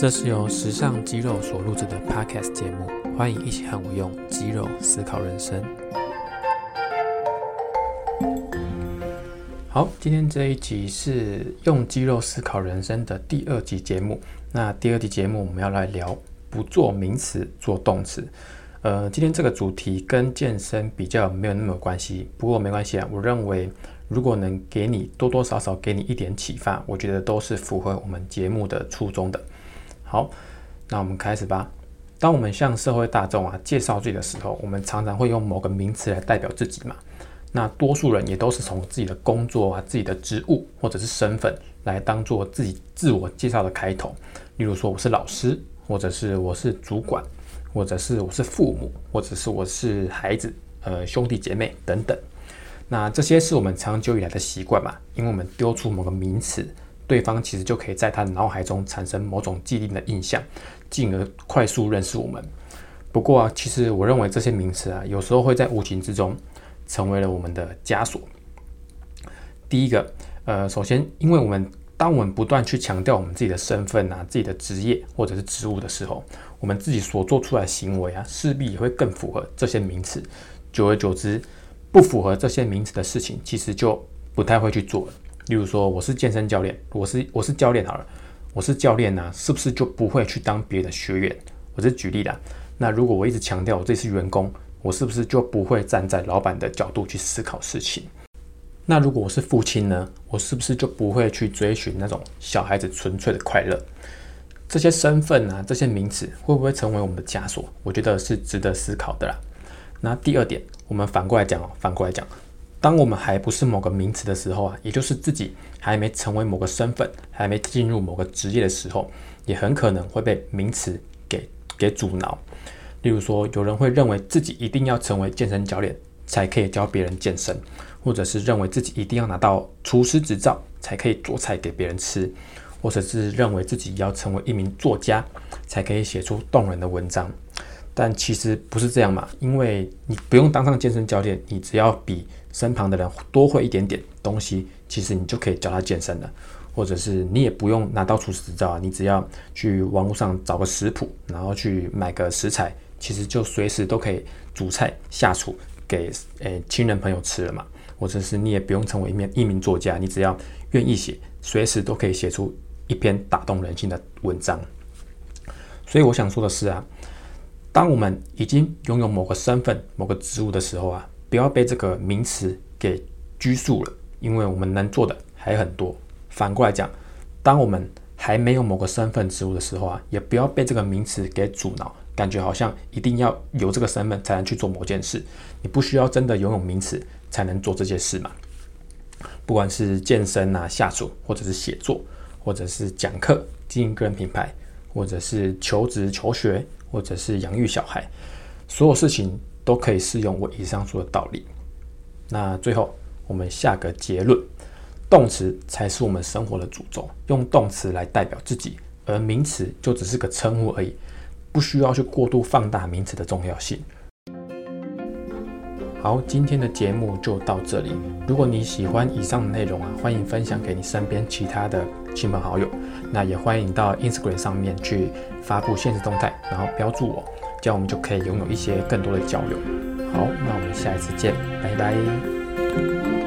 这是由时尚肌肉所录制的 Podcast 节目，欢迎一起和我用肌肉思考人生。好，今天这一集是用肌肉思考人生的第二集节目。那第二集节目我们要来聊不做名词，做动词。呃，今天这个主题跟健身比较没有那么有关系，不过没关系啊。我认为如果能给你多多少少给你一点启发，我觉得都是符合我们节目的初衷的。好，那我们开始吧。当我们向社会大众啊介绍自己的时候，我们常常会用某个名词来代表自己嘛。那多数人也都是从自己的工作啊、自己的职务或者是身份来当做自己自我介绍的开头。例如说，我是老师，或者是我是主管，或者是我是父母，或者是我是孩子，呃，兄弟姐妹等等。那这些是我们长久以来的习惯嘛？因为我们丢出某个名词。对方其实就可以在他脑海中产生某种既定的印象，进而快速认识我们。不过啊，其实我认为这些名词啊，有时候会在无形之中成为了我们的枷锁。第一个，呃，首先，因为我们当我们不断去强调我们自己的身份啊、自己的职业或者是职务的时候，我们自己所做出来的行为啊，势必也会更符合这些名词。久而久之，不符合这些名词的事情，其实就不太会去做了。例如说，我是健身教练，我是我是教练好了，我是教练呢，是不是就不会去当别的学员？我是举例的。那如果我一直强调我这是员工，我是不是就不会站在老板的角度去思考事情？那如果我是父亲呢，我是不是就不会去追寻那种小孩子纯粹的快乐？这些身份啊，这些名词会不会成为我们的枷锁？我觉得是值得思考的啦。那第二点，我们反过来讲哦，反过来讲。当我们还不是某个名词的时候啊，也就是自己还没成为某个身份，还没进入某个职业的时候，也很可能会被名词给给阻挠。例如说，有人会认为自己一定要成为健身教练才可以教别人健身，或者是认为自己一定要拿到厨师执照才可以做菜给别人吃，或者是认为自己要成为一名作家才可以写出动人的文章。但其实不是这样嘛，因为你不用当上健身教练，你只要比身旁的人多会一点点东西，其实你就可以教他健身了，或者是你也不用拿到厨师执照啊，你只要去网络上找个食谱，然后去买个食材，其实就随时都可以煮菜下厨给诶亲人朋友吃了嘛。或者是你也不用成为一名一名作家，你只要愿意写，随时都可以写出一篇打动人心的文章。所以我想说的是啊，当我们已经拥有某个身份、某个职务的时候啊。不要被这个名词给拘束了，因为我们能做的还很多。反过来讲，当我们还没有某个身份职务的时候啊，也不要被这个名词给阻挠，感觉好像一定要有这个身份才能去做某件事。你不需要真的拥有名词才能做这件事嘛？不管是健身啊、下厨，或者是写作，或者是讲课、经营个人品牌，或者是求职求学，或者是养育小孩，所有事情。都可以适用我以上说的道理。那最后我们下个结论：动词才是我们生活的主轴，用动词来代表自己，而名词就只是个称呼而已，不需要去过度放大名词的重要性。好，今天的节目就到这里。如果你喜欢以上的内容啊，欢迎分享给你身边其他的亲朋好友。那也欢迎到 Instagram 上面去发布现实动态，然后标注我。这样我们就可以拥有一些更多的交流。好那我们下一次见拜拜。